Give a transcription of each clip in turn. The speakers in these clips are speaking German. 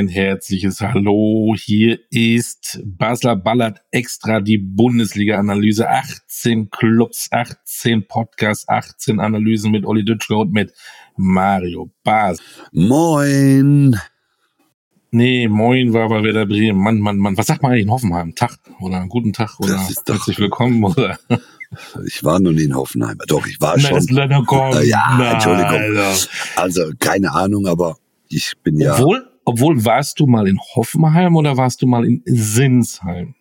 ein herzliches Hallo. Hier ist Basler Ballert extra die Bundesliga-Analyse. 18 Clubs, 18 Podcasts, 18 Analysen mit Olli Dütschke und mit Mario Bas. Moin. Nee, moin war bei Werder Bremen. Mann, Mann, Mann. Was sagt man eigentlich in Hoffenheim? Tag oder guten Tag oder herzlich willkommen oder? Ich war noch nie in Hoffenheim. Doch, ich war Na, schon. das kommen. Ja, Entschuldigung. Alter. Also keine Ahnung, aber ich bin ja. Obwohl, obwohl warst du mal in Hoffenheim oder warst du mal in Sinsheim?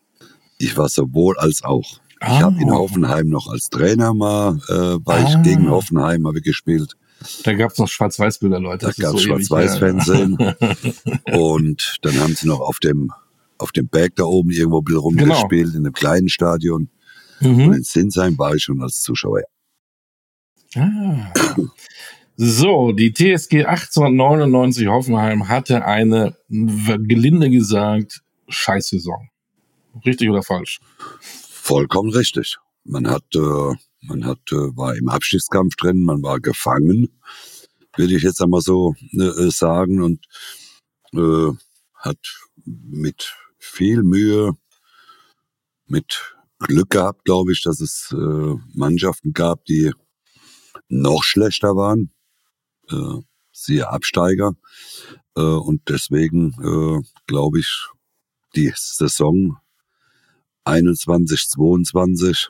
Ich war sowohl als auch. Ich Ah. habe in Hoffenheim noch als Trainer mal, äh, war Ah. ich gegen Hoffenheim, habe ich gespielt. Da gab's noch Schwarz-Weiß-Bilder, Leute. Da ist gab's so Schwarz-Weiß-Fernsehen. Und dann haben sie noch auf dem auf dem Berg da oben irgendwo ein bisschen Genau. rumgespielt, in einem kleinen Stadion. Und mhm. in Sinsheim war ich schon als Zuschauer. ah. So, die TSG 1899 Hoffenheim hatte eine, gelinde gesagt, Scheißsaison. Richtig oder falsch? Vollkommen richtig. Man hat, äh, man hat, äh, war im Abstiegskampf drin, man war gefangen, will ich jetzt einmal so äh, sagen, und äh, hat mit viel Mühe, mit Glück gehabt, glaube ich, dass es äh, Mannschaften gab, die noch schlechter waren, äh, siehe Absteiger. Äh, und deswegen äh, glaube ich, die Saison 21, 22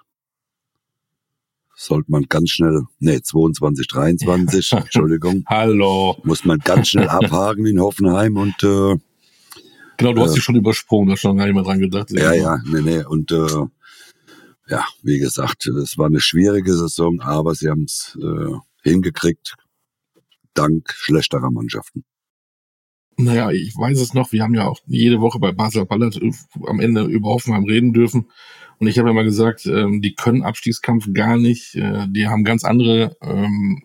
sollte man ganz schnell, nee, 22, 23, Entschuldigung, Hallo. muss man ganz schnell abhaken in Hoffenheim und äh, Genau, du hast Äh. dich schon übersprungen, du hast schon gar nicht mehr dran gedacht. ja, ja, nee, nee, und äh, ja, wie gesagt, es war eine schwierige Saison, aber sie haben es äh, hingekriegt, dank schlechterer Mannschaften. Naja, ich weiß es noch, wir haben ja auch jede Woche bei Basel Ballert äh, am Ende über Hoffenheim reden dürfen. Und ich habe ja mal gesagt, ähm, die können Abstiegskampf gar nicht. Äh, die haben ganz andere ähm,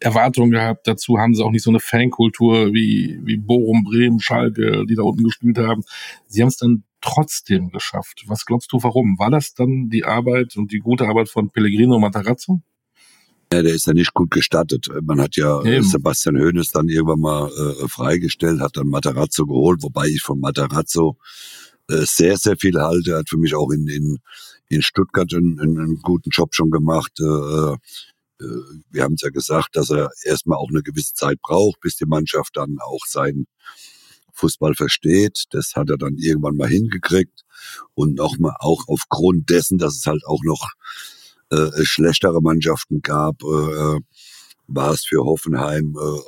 Erwartungen gehabt. Dazu haben sie auch nicht so eine Fankultur wie, wie Bochum, Bremen, Schalke, die da unten gespielt haben. Sie haben es dann trotzdem geschafft. Was glaubst du, warum? War das dann die Arbeit und die gute Arbeit von Pellegrino Matarazzo? Ja, der ist ja nicht gut gestattet. Man hat ja Eben. Sebastian Hoeneß dann irgendwann mal äh, freigestellt, hat dann Matarazzo geholt, wobei ich von Matarazzo äh, sehr, sehr viel halte. Er hat für mich auch in, in, in Stuttgart einen, einen, einen guten Job schon gemacht. Äh, äh, wir haben es ja gesagt, dass er erstmal auch eine gewisse Zeit braucht, bis die Mannschaft dann auch seinen Fußball versteht. Das hat er dann irgendwann mal hingekriegt. Und nochmal auch aufgrund dessen, dass es halt auch noch äh, schlechtere Mannschaften gab, äh, war es für Hoffenheim äh,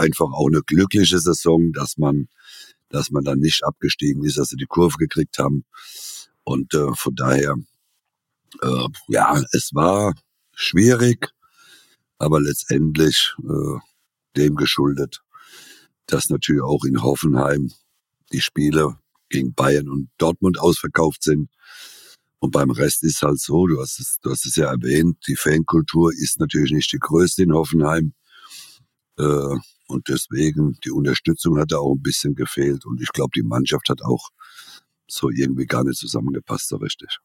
einfach auch eine glückliche Saison, dass man, dass man dann nicht abgestiegen ist, dass sie die Kurve gekriegt haben. Und äh, von daher, äh, ja, es war schwierig, aber letztendlich äh, dem geschuldet, dass natürlich auch in Hoffenheim die Spiele gegen Bayern und Dortmund ausverkauft sind. Und beim Rest ist halt so, du hast es, du hast es ja erwähnt, die Fankultur ist natürlich nicht die größte in Hoffenheim. Äh, und deswegen, die Unterstützung hat da auch ein bisschen gefehlt. Und ich glaube, die Mannschaft hat auch so irgendwie gar nicht zusammengepasst, so richtig.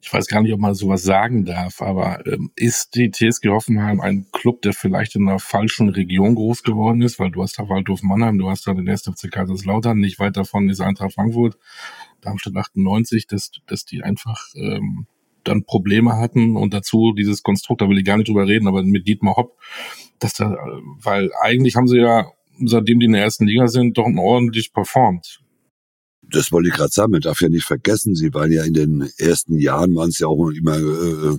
Ich weiß gar nicht, ob man sowas sagen darf, aber ähm, ist die TSG Hoffenheim ein Club, der vielleicht in einer falschen Region groß geworden ist? Weil du hast da Waldhof Mannheim, du hast da den 1. FC Kaiserslautern, nicht weit davon ist Eintracht Frankfurt, Darmstadt 98, dass, dass die einfach ähm, dann Probleme hatten und dazu dieses Konstrukt, da will ich gar nicht drüber reden, aber mit Dietmar Hopp, dass da, äh, weil eigentlich haben sie ja, seitdem die in der ersten Liga sind, doch ordentlich performt. Das wollte ich gerade sagen, man darf ja nicht vergessen, sie waren ja in den ersten Jahren, waren es ja auch immer äh,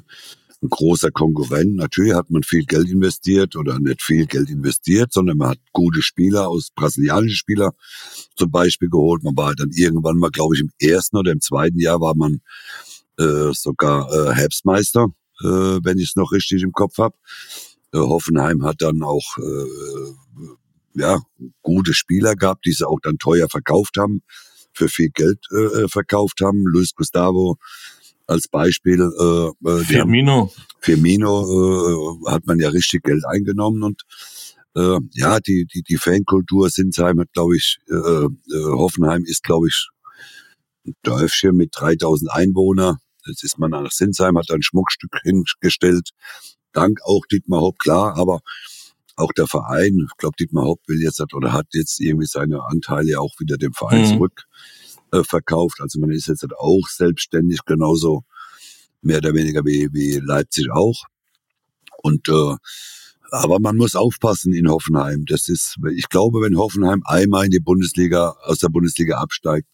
ein großer Konkurrent. Natürlich hat man viel Geld investiert oder nicht viel Geld investiert, sondern man hat gute Spieler aus brasilianische Spieler zum Beispiel geholt. Man war dann irgendwann mal, glaube ich, im ersten oder im zweiten Jahr war man äh, sogar äh, Herbstmeister, äh, wenn ich es noch richtig im Kopf habe. Äh, Hoffenheim hat dann auch äh, ja gute Spieler gehabt, die sie auch dann teuer verkauft haben, für viel Geld äh, verkauft haben. Luis Gustavo als Beispiel. Äh, äh, die haben- Firmino, Firmino äh, hat man ja richtig Geld eingenommen und äh, ja, die, die, die Fankultur Sinsheim hat, glaube ich, äh, äh, Hoffenheim ist, glaube ich, ein Dörfchen mit 3000 Einwohner. Jetzt ist man nach Sinsheim, hat ein Schmuckstück hingestellt. Dank auch Dietmar Hopp, klar, aber auch der Verein, ich glaube, Dietmar Haupt will jetzt oder hat jetzt irgendwie seine Anteile auch wieder dem Verein mhm. zurück äh, verkauft. Also man ist jetzt auch selbstständig, genauso mehr oder weniger wie, wie Leipzig auch. Und äh, aber man muss aufpassen in Hoffenheim. Das ist, ich glaube, wenn Hoffenheim einmal in die Bundesliga, aus der Bundesliga absteigt,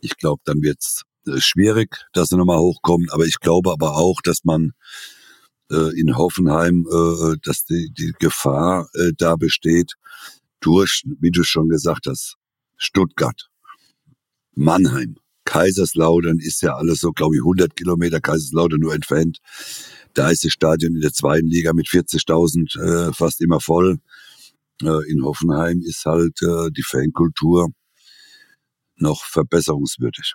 ich glaube, dann wird's äh, schwierig, dass sie nochmal hochkommen. Aber ich glaube aber auch, dass man äh, in Hoffenheim, äh, dass die, die Gefahr äh, da besteht, durch, wie du schon gesagt hast, Stuttgart, Mannheim, Kaiserslautern ist ja alles so, glaube ich, 100 Kilometer Kaiserslautern nur entfernt. Da ist das Stadion in der zweiten Liga mit 40.000 äh, fast immer voll. Äh, in Hoffenheim ist halt äh, die Fankultur noch verbesserungswürdig.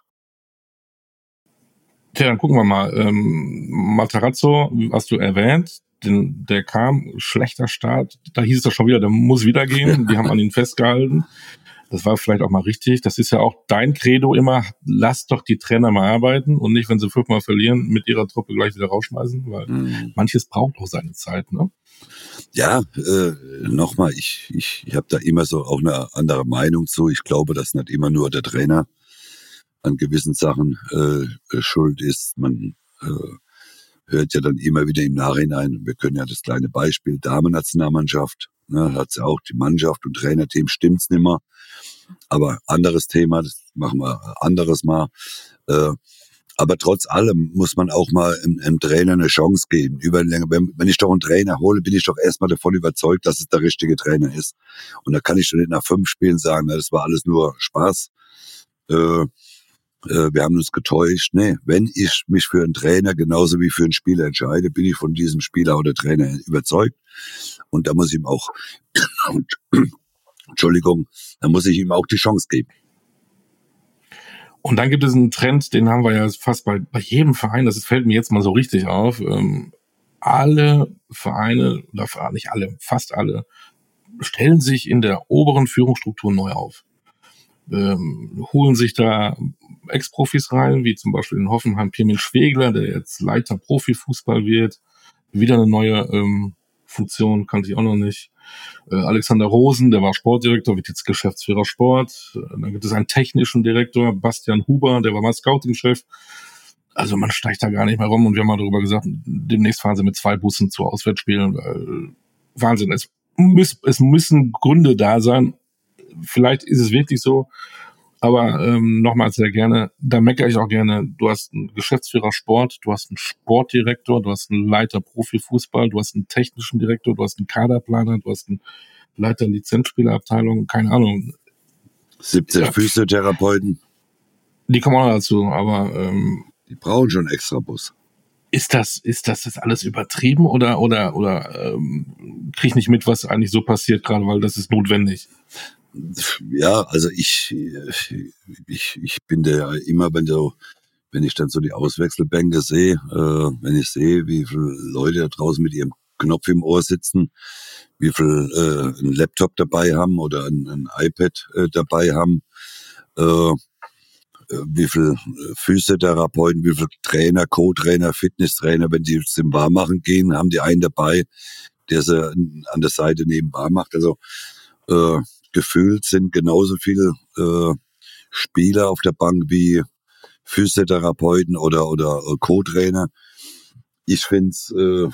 Tja, dann gucken wir mal. Ähm, Matarazzo, hast du erwähnt, den, der kam, schlechter Start. Da hieß es doch schon wieder, der muss wieder gehen. Die haben an ihn festgehalten. Das war vielleicht auch mal richtig. Das ist ja auch dein Credo immer, lass doch die Trainer mal arbeiten und nicht, wenn sie fünfmal verlieren, mit ihrer Truppe gleich wieder rausschmeißen, weil mhm. manches braucht auch seine Zeit, ne? Ja, äh, nochmal, ich, ich, ich habe da immer so auch eine andere Meinung zu. Ich glaube, dass nicht immer nur der Trainer an gewissen Sachen äh, schuld ist. Man äh, hört ja dann immer wieder im Nachhinein, wir können ja das kleine Beispiel Damen-Nationalmannschaft, ne, hat ja auch die Mannschaft und Trainerteam stimmt's nimmer. Aber anderes Thema, das machen wir anderes Mal. Äh, aber trotz allem muss man auch mal einem, einem Trainer eine Chance geben. Über wenn, wenn ich doch einen Trainer hole, bin ich doch erstmal davon überzeugt, dass es der richtige Trainer ist. Und da kann ich schon nicht nach fünf Spielen sagen, na, das war alles nur Spaß. Äh, äh, wir haben uns getäuscht. Nee, wenn ich mich für einen Trainer genauso wie für einen Spieler entscheide, bin ich von diesem Spieler oder Trainer überzeugt. Und da muss ich ihm auch, Entschuldigung, da muss ich ihm auch die Chance geben. Und dann gibt es einen Trend, den haben wir ja fast bei, bei jedem Verein, das fällt mir jetzt mal so richtig auf. Ähm, alle Vereine, oder nicht alle, fast alle, stellen sich in der oberen Führungsstruktur neu auf. Ähm, holen sich da Ex-Profis rein, wie zum Beispiel in Hoffenheim Pirmin Schwegler, der jetzt Leiter Profifußball wird. Wieder eine neue ähm, Funktion, kannte ich auch noch nicht. Äh, Alexander Rosen, der war Sportdirektor, wird jetzt Geschäftsführer Sport. Äh, dann gibt es einen technischen Direktor, Bastian Huber, der war mal Scouting-Chef. Also man steigt da gar nicht mehr rum und wir haben mal darüber gesagt, demnächst fahren sie mit zwei Bussen zu Auswärtsspielen. Äh, Wahnsinn. Es, muss, es müssen Gründe da sein. Vielleicht ist es wirklich so, aber ähm, nochmals sehr gerne, da meckere ich auch gerne, du hast einen Geschäftsführer Sport, du hast einen Sportdirektor, du hast einen Leiter Profifußball, du hast einen technischen Direktor, du hast einen Kaderplaner, du hast einen Leiter Lizenzspielerabteilung, keine Ahnung. 17 ja. Physiotherapeuten. Die kommen auch dazu, aber ähm, die brauchen schon extra Bus. Ist das, ist das jetzt alles übertrieben oder oder oder ähm, krieg ich nicht mit, was eigentlich so passiert gerade, weil das ist notwendig? Ja, also ich, ich, ich bin der immer, wenn du, wenn ich dann so die Auswechselbänke sehe, äh, wenn ich sehe, wie viele Leute da draußen mit ihrem Knopf im Ohr sitzen, wie viel äh, ein Laptop dabei haben oder ein, ein iPad äh, dabei haben, äh, wie viel äh, Physiotherapeuten, wie viel Trainer, Co-Trainer, Fitnesstrainer, wenn die zum Warmachen gehen, haben die einen dabei, der sie an der Seite nebenbar macht. Also äh, gefühlt sind genauso viele äh, Spieler auf der Bank wie Physiotherapeuten oder, oder äh, Co-Trainer. Ich finde es äh,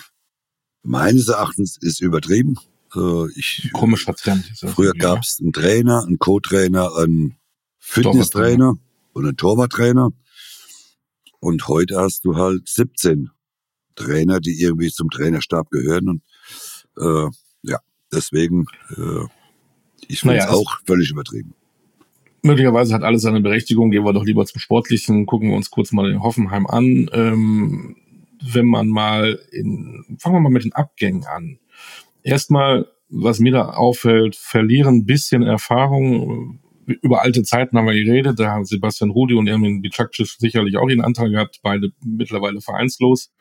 meines Erachtens ist übertrieben. Äh, ich, Komischer Trend. Früher gab es einen Trainer, einen Co-Trainer, einen Fitnesstrainer und einen Torwarttrainer. Und heute hast du halt 17 Trainer, die irgendwie zum Trainerstab gehören. Und äh, ja, deswegen äh, ich finde es naja, auch völlig übertrieben. Möglicherweise hat alles seine Berechtigung. Gehen wir doch lieber zum Sportlichen. Gucken wir uns kurz mal den Hoffenheim an. Ähm, wenn man mal in, fangen wir mal mit den Abgängen an. Erstmal, was mir da auffällt, verlieren ein bisschen Erfahrung. Über alte Zeiten haben wir geredet. Da haben Sebastian Rudi und Ermin Bicakcic sicherlich auch ihren Anteil gehabt. Beide mittlerweile vereinslos.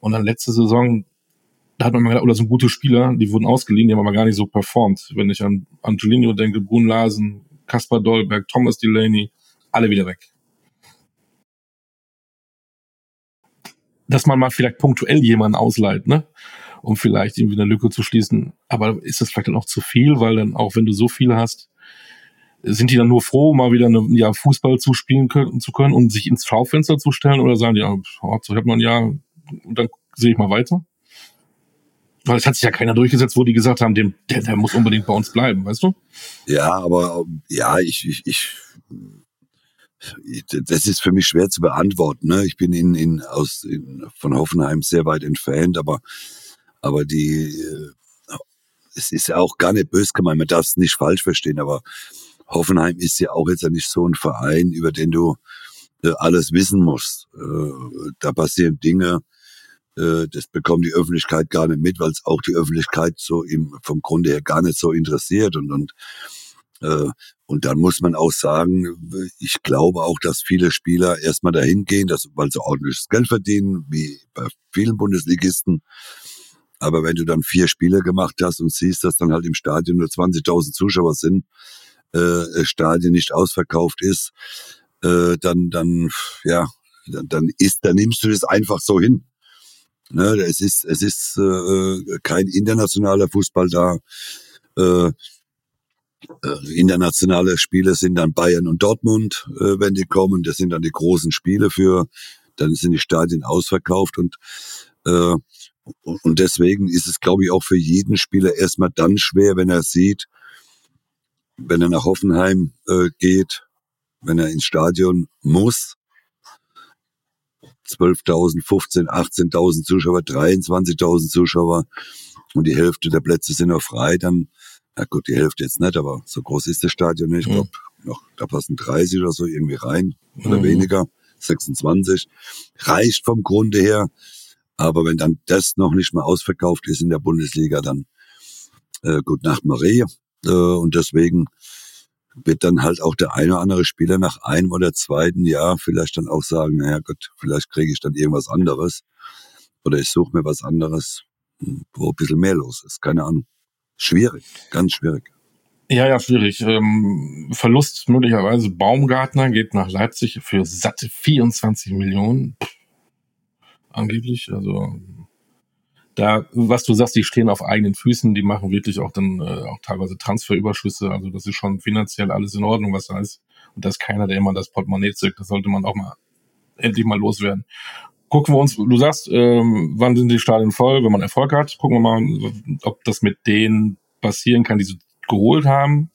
Und dann letzte Saison, da hat man mal gedacht, oder oh, so gute Spieler, die wurden ausgeliehen, die haben aber gar nicht so performt. Wenn ich an Angelino denke, Brun Larsen, Kaspar Dolberg, Thomas Delaney, alle wieder weg. Dass man mal vielleicht punktuell jemanden ausleiht, ne? um vielleicht irgendwie eine Lücke zu schließen. Aber ist das vielleicht dann auch zu viel, weil dann auch wenn du so viel hast, sind die dann nur froh, mal wieder eine, ja, Fußball zu spielen können, zu können und sich ins Schaufenster zu stellen oder sagen die, ja, so hat man ja, und dann sehe ich mal weiter? Weil es hat sich ja keiner durchgesetzt, wo die gesagt haben, dem, der, der muss unbedingt bei uns bleiben, weißt du? Ja, aber ja, ich, ich, ich das ist für mich schwer zu beantworten. Ne? Ich bin in, in, aus, in, von Hoffenheim sehr weit entfernt, aber, aber die, äh, es ist ja auch gar nicht böse gemeint, man darf es nicht falsch verstehen, aber Hoffenheim ist ja auch jetzt ja nicht so ein Verein, über den du äh, alles wissen musst. Äh, da passieren Dinge, äh, das bekommt die Öffentlichkeit gar nicht mit, weil es auch die Öffentlichkeit so im, vom Grunde her gar nicht so interessiert und, und äh, und dann muss man auch sagen, ich glaube auch, dass viele Spieler erstmal dahin gehen, dass, weil sie ordentliches Geld verdienen, wie bei vielen Bundesligisten. Aber wenn du dann vier Spiele gemacht hast und siehst, dass dann halt im Stadion nur 20.000 Zuschauer sind, äh, Stadion nicht ausverkauft ist, äh, dann, dann, ja, dann, dann ist, dann nimmst du das einfach so hin. Ne, es ist, es ist äh, kein internationaler Fußball da. Äh, äh, internationale Spiele sind dann Bayern und Dortmund, äh, wenn die kommen. Das sind dann die großen Spiele für, dann sind die Stadien ausverkauft und äh, und deswegen ist es, glaube ich, auch für jeden Spieler erstmal dann schwer, wenn er sieht, wenn er nach Hoffenheim äh, geht, wenn er ins Stadion muss, 12.000, 15, 18.000 Zuschauer, 23.000 Zuschauer und die Hälfte der Plätze sind noch frei, dann na gut, die Hälfte jetzt nicht, aber so groß ist das Stadion nicht. Ich glaube, noch, da passen 30 oder so irgendwie rein oder mhm. weniger. 26. Reicht vom Grunde her. Aber wenn dann das noch nicht mal ausverkauft ist in der Bundesliga, dann äh, gut Nacht Marie. Äh, und deswegen wird dann halt auch der eine oder andere Spieler nach einem oder zweiten Jahr vielleicht dann auch sagen, naja Gott, vielleicht kriege ich dann irgendwas anderes. Oder ich suche mir was anderes, wo ein bisschen mehr los ist. Keine Ahnung. Schwierig, ganz schwierig. Ja, ja, schwierig. Ähm, Verlust möglicherweise. Baumgartner geht nach Leipzig für satte 24 Millionen. Pff, angeblich. Also da, was du sagst, die stehen auf eigenen Füßen, die machen wirklich auch dann äh, auch teilweise Transferüberschüsse. Also das ist schon finanziell alles in Ordnung, was da ist. Und da ist keiner, der immer das Portemonnaie zückt. Das sollte man auch mal endlich mal loswerden gucken wir uns, du sagst, ähm, wann sind die Stadien voll, wenn man Erfolg hat, gucken wir mal, ob das mit denen passieren kann, die sie geholt haben.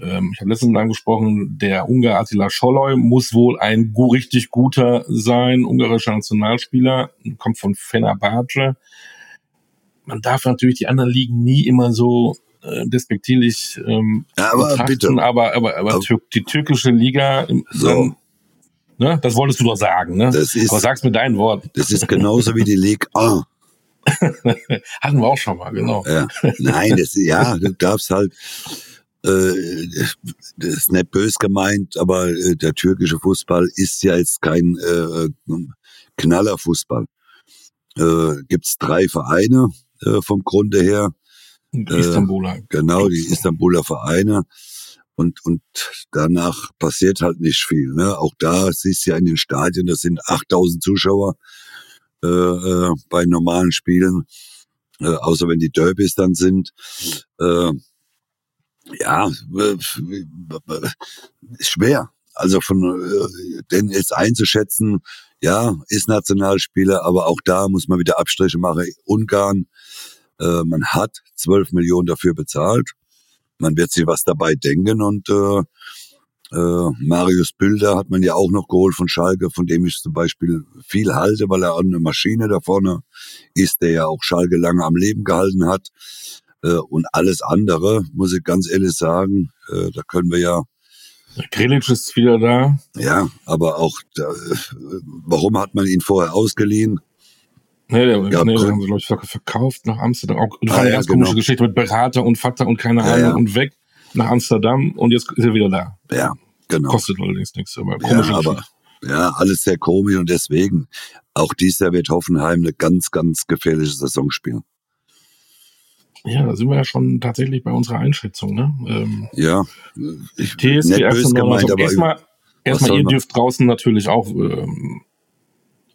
Ähm, ich habe letztens angesprochen, der Ungar Attila Scholloy muss wohl ein richtig guter sein, ungarischer Nationalspieler, kommt von Fenerbahce. Man darf natürlich die anderen Ligen nie immer so äh, despektierlich ähm, aber bitte. aber, aber, aber, aber die türkische Liga so. dann Ne? Das wolltest du doch sagen, ne? Das ist, Aber sag's mit deinen Worten. Das ist genauso wie die League A. Hatten wir auch schon mal, genau. Ja. Nein, das, ja, du darfst halt, äh, das ist nicht bös gemeint, aber äh, der türkische Fußball ist ja jetzt kein äh, Knallerfußball. Äh, gibt's drei Vereine äh, vom Grunde her. Die Istanbuler. Äh, genau, die Istanbuler Vereine und, und danach passiert halt nicht viel. Ne? Auch da siehst du ja in den Stadien, das sind 8000 Zuschauer äh, äh, bei normalen Spielen, äh, außer wenn die Derbys dann sind. Äh, ja, äh, schwer. Also von äh, den jetzt einzuschätzen, ja, ist Nationalspieler, aber auch da muss man wieder Abstriche machen. Ungarn, äh, man hat 12 Millionen dafür bezahlt man wird sich was dabei denken und äh, äh, Marius Bilder hat man ja auch noch geholt von Schalke, von dem ich zum Beispiel viel halte, weil er eine Maschine da vorne ist, der ja auch Schalke lange am Leben gehalten hat. Äh, und alles andere, muss ich ganz ehrlich sagen, äh, da können wir ja Grilic ist wieder da. Ja, aber auch, da, äh, warum hat man ihn vorher ausgeliehen? Nee, der, ja, nee, haben sie, glaube ich, verkauft nach Amsterdam. Auch, das ah, war eine ja, ganz genau. komische Geschichte mit Berater und Vater und keine Ahnung ja, und weg nach Amsterdam und jetzt ist er wieder da. Ja, genau. Kostet allerdings nichts, aber komische ja, aber, ja, alles sehr komisch und deswegen, auch dieses Jahr wird Hoffenheim eine ganz, ganz gefährliche Saison spielen. Ja, da sind wir ja schon tatsächlich bei unserer Einschätzung, ne? Ähm, ja. Ich, TSG böse gemeint, aber erstmal, erstmal ihr dürft draußen natürlich auch ähm,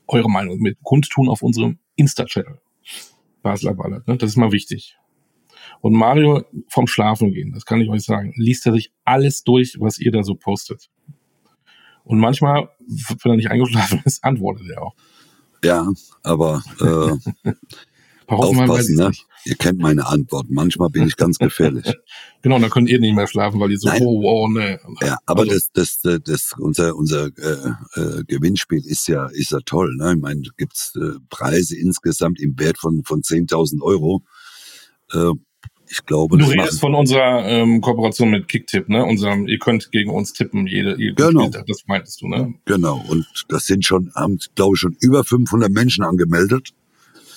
eure Meinung mit kundtun auf unserem Insta-Channel. Basler Ballert. Ne? Das ist mal wichtig. Und Mario vom Schlafen gehen, das kann ich euch sagen, liest er sich alles durch, was ihr da so postet. Und manchmal, wenn er nicht eingeschlafen ist, antwortet er auch. Ja, aber äh, aufpassen, ne? Ihr kennt meine Antwort. Manchmal bin ich ganz gefährlich. genau, dann könnt ihr nicht mehr schlafen, weil ihr so, Nein. oh, oh, ne. Ja, aber also. das, das, das, unser, unser äh, äh, Gewinnspiel ist ja, ist ja toll. Ne? Ich meine, gibt's äh, Preise insgesamt im Wert von, von 10.000 Euro. Äh, ich glaube, du redest von unserer ähm, Kooperation mit Kicktip, ne? Unserem, ihr könnt gegen uns tippen, jede, jede genau. Spieltag, das meintest du, ne? Genau. Und das sind schon, haben, glaube ich, schon über 500 Menschen angemeldet,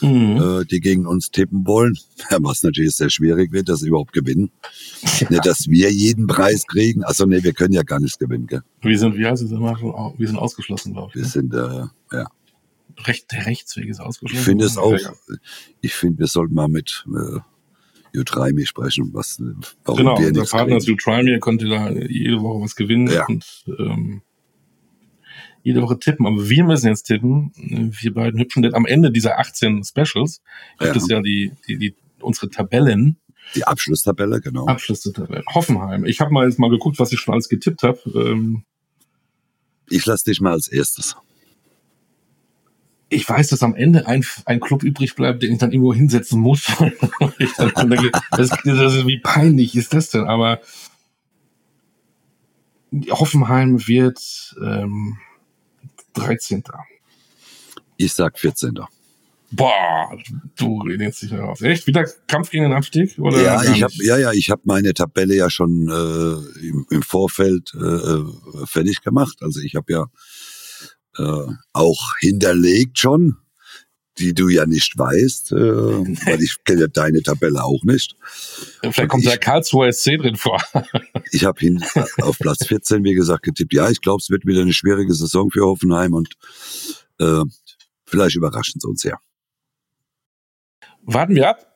mhm. äh, die gegen uns tippen wollen. Was natürlich sehr schwierig wird, dass sie überhaupt gewinnen. Ja. Nicht, dass wir jeden Preis kriegen. Also nee, wir können ja gar nichts gewinnen, gell? Wir sind, wie heißt es immer, wir sind ausgeschlossen, glaube ich. Wir ne? sind, äh, ja. Recht, der Rechtsweg ist ausgeschlossen. Ich finde es auch, ich finde, wir sollten mal mit, äh, Me sprechen, was warum genau, wir unser Partner ist Try Me, konnte da jede Woche was gewinnen ja. und ähm, jede Woche tippen. Aber wir müssen jetzt tippen, wir beiden hübschen, denn am Ende dieser 18 Specials gibt ja. es ja die, die, die unsere Tabellen. Die Abschlusstabelle, genau. Abschlusstabelle. Hoffenheim. Ich habe mal jetzt mal geguckt, was ich schon alles getippt habe. Ähm, ich lasse dich mal als erstes ich weiß, dass am Ende ein, ein Club übrig bleibt, den ich dann irgendwo hinsetzen muss. denke, das, das ist, wie peinlich ist das denn? Aber Hoffenheim wird ähm, 13. Ich sag 14. Boah, du redest dich darauf. Echt? Wieder Kampf gegen den Abstieg? Oder ja, ich hab, ja, ja, ich habe meine Tabelle ja schon äh, im, im Vorfeld äh fertig gemacht. Also ich habe ja äh, auch hinterlegt schon, die du ja nicht weißt, äh, weil ich kenne ja deine Tabelle auch nicht. Vielleicht Und kommt ich, der Karlsruher SC drin vor. ich habe hin auf Platz 14, wie gesagt, getippt. Ja, ich glaube, es wird wieder eine schwierige Saison für Hoffenheim und äh, vielleicht überraschen sie uns ja. Warten wir ab.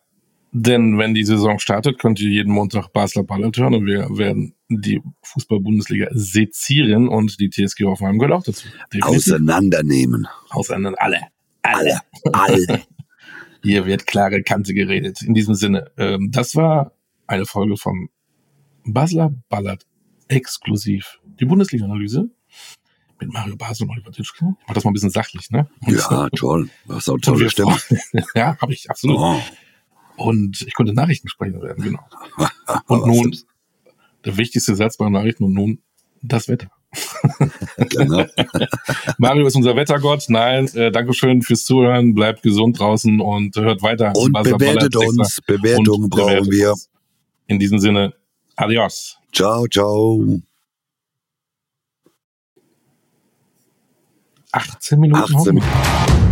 Denn wenn die Saison startet, könnt ihr jeden Montag Basler Ballett hören und wir werden die Fußball-Bundesliga sezieren und die TSG Hoffenheim gehört auch dazu. Definitiv. Auseinandernehmen. Auseinander, alle. Alle. Alle. Hier wird klare Kante geredet. In diesem Sinne, ähm, das war eine Folge vom Basler Ballert exklusiv. Die Bundesliga-Analyse mit Mario Basel und Oliver Ditschke. Ich mach das mal ein bisschen sachlich, ne? Und ja, toll. Das ist auch tolle Stimme. ja, habe ich, absolut. Oh. Und ich konnte Nachrichtensprecher werden, genau. Und nun, der wichtigste Satz bei Nachrichten und nun das Wetter. genau. Mario ist unser Wettergott. Nein, äh, Dankeschön fürs Zuhören. Bleibt gesund draußen und hört weiter. Und bewertet uns. Bewertungen brauchen wir. Uns. In diesem Sinne, adios. Ciao, ciao. 18 Minuten. 18 Minuten.